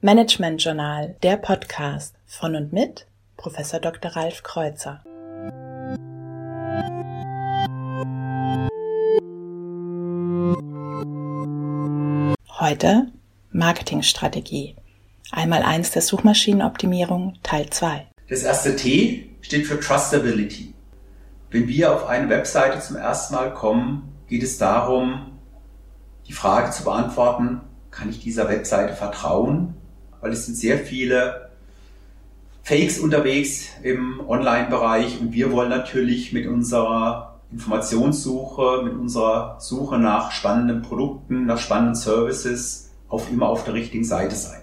Management Journal, der Podcast von und mit Professor Dr. Ralf Kreuzer. Heute Marketingstrategie. Einmal eins der Suchmaschinenoptimierung Teil 2. Das erste T steht für Trustability. Wenn wir auf eine Webseite zum ersten Mal kommen, geht es darum, die Frage zu beantworten, kann ich dieser Webseite vertrauen? Weil es sind sehr viele Fakes unterwegs im Online-Bereich und wir wollen natürlich mit unserer Informationssuche, mit unserer Suche nach spannenden Produkten, nach spannenden Services auf immer auf der richtigen Seite sein.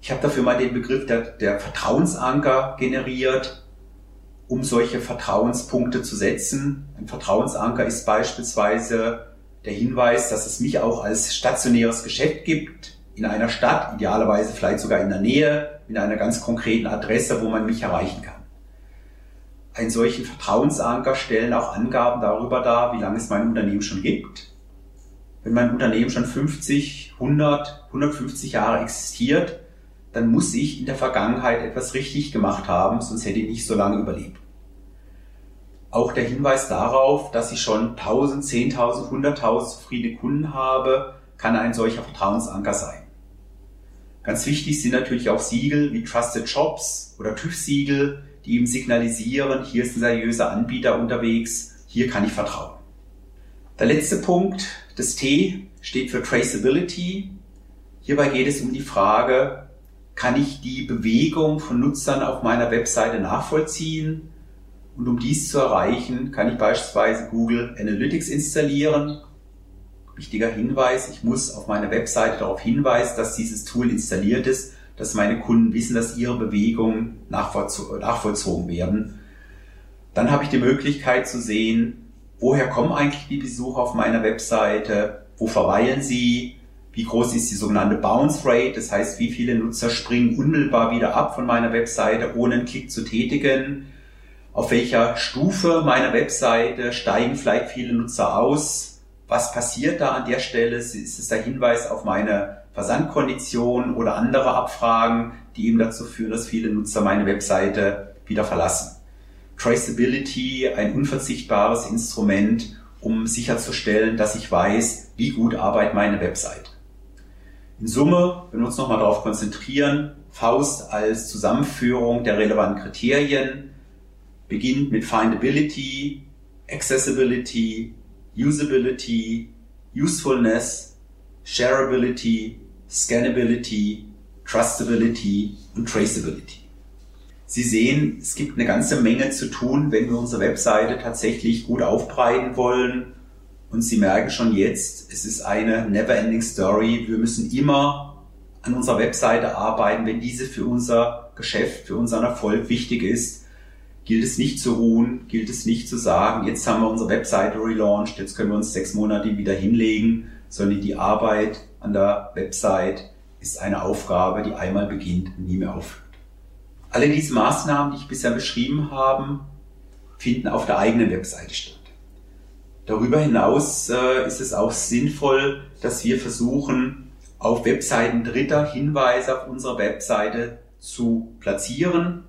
Ich habe dafür mal den Begriff der, der Vertrauensanker generiert, um solche Vertrauenspunkte zu setzen. Ein Vertrauensanker ist beispielsweise der Hinweis, dass es mich auch als stationäres Geschäft gibt in einer Stadt, idealerweise vielleicht sogar in der Nähe, mit einer ganz konkreten Adresse, wo man mich erreichen kann. Einen solchen Vertrauensanker stellen auch Angaben darüber dar, wie lange es mein Unternehmen schon gibt. Wenn mein Unternehmen schon 50, 100, 150 Jahre existiert, dann muss ich in der Vergangenheit etwas richtig gemacht haben, sonst hätte ich nicht so lange überlebt. Auch der Hinweis darauf, dass ich schon 1000, 10.000, 100.000 zufriedene Kunden habe, kann ein solcher Vertrauensanker sein. Ganz wichtig sind natürlich auch Siegel wie Trusted Shops oder TÜV-Siegel, die ihm signalisieren, hier ist ein seriöser Anbieter unterwegs, hier kann ich vertrauen. Der letzte Punkt, das T, steht für Traceability. Hierbei geht es um die Frage, kann ich die Bewegung von Nutzern auf meiner Webseite nachvollziehen? Und um dies zu erreichen, kann ich beispielsweise Google Analytics installieren. Wichtiger Hinweis, ich muss auf meiner Webseite darauf hinweisen, dass dieses Tool installiert ist, dass meine Kunden wissen, dass ihre Bewegungen nachvollzogen werden. Dann habe ich die Möglichkeit zu sehen, woher kommen eigentlich die Besucher auf meiner Webseite, wo verweilen sie, wie groß ist die sogenannte Bounce Rate, das heißt, wie viele Nutzer springen unmittelbar wieder ab von meiner Webseite, ohne einen Klick zu tätigen auf welcher Stufe meiner Webseite steigen vielleicht viele Nutzer aus, was passiert da an der Stelle, ist es der Hinweis auf meine Versandkondition oder andere Abfragen, die eben dazu führen, dass viele Nutzer meine Webseite wieder verlassen. Traceability, ein unverzichtbares Instrument, um sicherzustellen, dass ich weiß, wie gut arbeitet meine Webseite. In Summe, wenn wir uns nochmal darauf konzentrieren, Faust als Zusammenführung der relevanten Kriterien, beginnt mit Findability, Accessibility, Usability, Usefulness, Shareability, Scannability, Trustability und Traceability. Sie sehen, es gibt eine ganze Menge zu tun, wenn wir unsere Webseite tatsächlich gut aufbreiten wollen. Und Sie merken schon jetzt, es ist eine never-ending Story. Wir müssen immer an unserer Webseite arbeiten, wenn diese für unser Geschäft, für unseren Erfolg wichtig ist gilt es nicht zu ruhen, gilt es nicht zu sagen, jetzt haben wir unsere Webseite relaunched, jetzt können wir uns sechs Monate wieder hinlegen, sondern die Arbeit an der Website ist eine Aufgabe, die einmal beginnt und nie mehr aufhört. Alle diese Maßnahmen, die ich bisher beschrieben habe, finden auf der eigenen Webseite statt. Darüber hinaus äh, ist es auch sinnvoll, dass wir versuchen, auf Webseiten Dritter Hinweise auf unserer Webseite zu platzieren,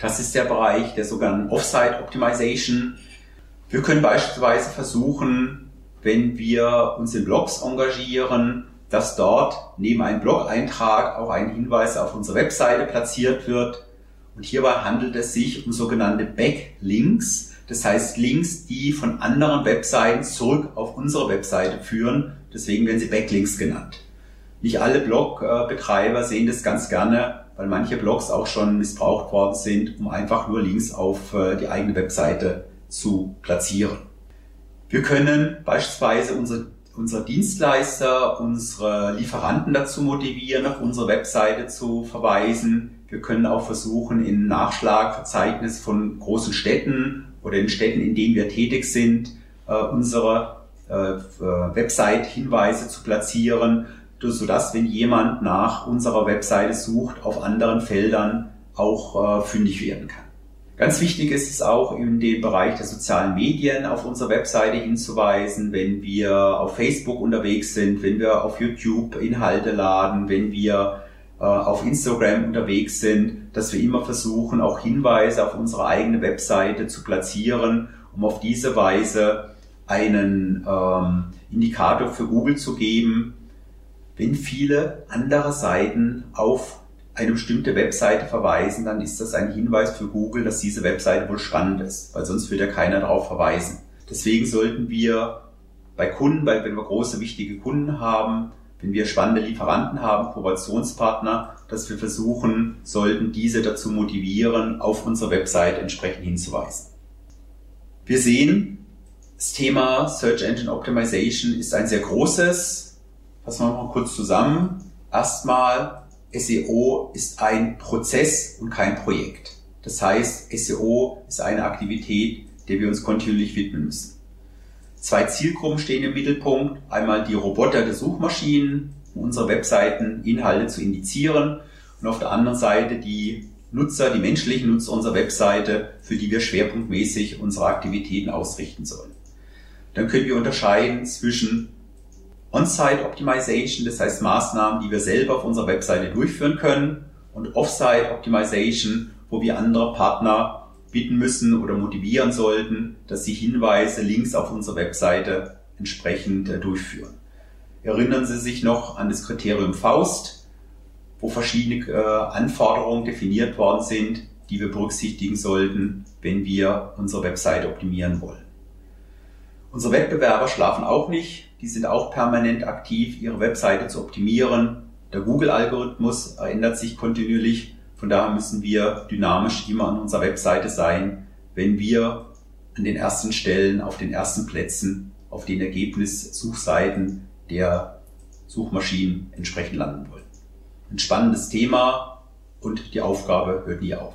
das ist der Bereich der sogenannten Offsite Optimization. Wir können beispielsweise versuchen, wenn wir uns in Blogs engagieren, dass dort neben einem Blog-Eintrag auch ein Hinweis auf unsere Webseite platziert wird. Und hierbei handelt es sich um sogenannte Backlinks. Das heißt Links, die von anderen Webseiten zurück auf unsere Webseite führen. Deswegen werden sie Backlinks genannt. Nicht alle Blogbetreiber sehen das ganz gerne weil manche Blogs auch schon missbraucht worden sind, um einfach nur Links auf äh, die eigene Webseite zu platzieren. Wir können beispielsweise unsere, unsere Dienstleister, unsere Lieferanten dazu motivieren, auf unsere Webseite zu verweisen. Wir können auch versuchen, in Nachschlagverzeichnis von großen Städten oder in Städten, in denen wir tätig sind, äh, unsere äh, Website-Hinweise zu platzieren, sodass, wenn jemand nach unserer Webseite sucht, auf anderen Feldern auch äh, fündig werden kann. Ganz wichtig ist es auch in den Bereich der sozialen Medien auf unserer Webseite hinzuweisen, wenn wir auf Facebook unterwegs sind, wenn wir auf YouTube Inhalte laden, wenn wir äh, auf Instagram unterwegs sind, dass wir immer versuchen, auch Hinweise auf unsere eigene Webseite zu platzieren, um auf diese Weise einen ähm, Indikator für Google zu geben, wenn viele andere Seiten auf eine bestimmte Webseite verweisen, dann ist das ein Hinweis für Google, dass diese Webseite wohl spannend ist, weil sonst würde ja keiner darauf verweisen. Deswegen sollten wir bei Kunden, weil wenn wir große wichtige Kunden haben, wenn wir spannende Lieferanten haben, Kooperationspartner, dass wir versuchen sollten, diese dazu motivieren, auf unsere Website entsprechend hinzuweisen. Wir sehen, das Thema Search Engine Optimization ist ein sehr großes. Fassen wir mal kurz zusammen. Erstmal SEO ist ein Prozess und kein Projekt. Das heißt, SEO ist eine Aktivität, der wir uns kontinuierlich widmen müssen. Zwei Zielgruppen stehen im Mittelpunkt. Einmal die Roboter der Suchmaschinen, um unsere Webseiten Inhalte zu indizieren und auf der anderen Seite die Nutzer, die menschlichen Nutzer unserer Webseite, für die wir schwerpunktmäßig unsere Aktivitäten ausrichten sollen. Dann können wir unterscheiden zwischen On-Site Optimization, das heißt Maßnahmen, die wir selber auf unserer Webseite durchführen können und Off-Site Optimization, wo wir andere Partner bitten müssen oder motivieren sollten, dass sie Hinweise, Links auf unserer Webseite entsprechend äh, durchführen. Erinnern Sie sich noch an das Kriterium Faust, wo verschiedene äh, Anforderungen definiert worden sind, die wir berücksichtigen sollten, wenn wir unsere Webseite optimieren wollen. Unsere Wettbewerber schlafen auch nicht. Die sind auch permanent aktiv, ihre Webseite zu optimieren. Der Google-Algorithmus ändert sich kontinuierlich. Von daher müssen wir dynamisch immer an unserer Webseite sein, wenn wir an den ersten Stellen, auf den ersten Plätzen, auf den Ergebnissuchseiten der Suchmaschinen entsprechend landen wollen. Ein spannendes Thema und die Aufgabe hört nie auf.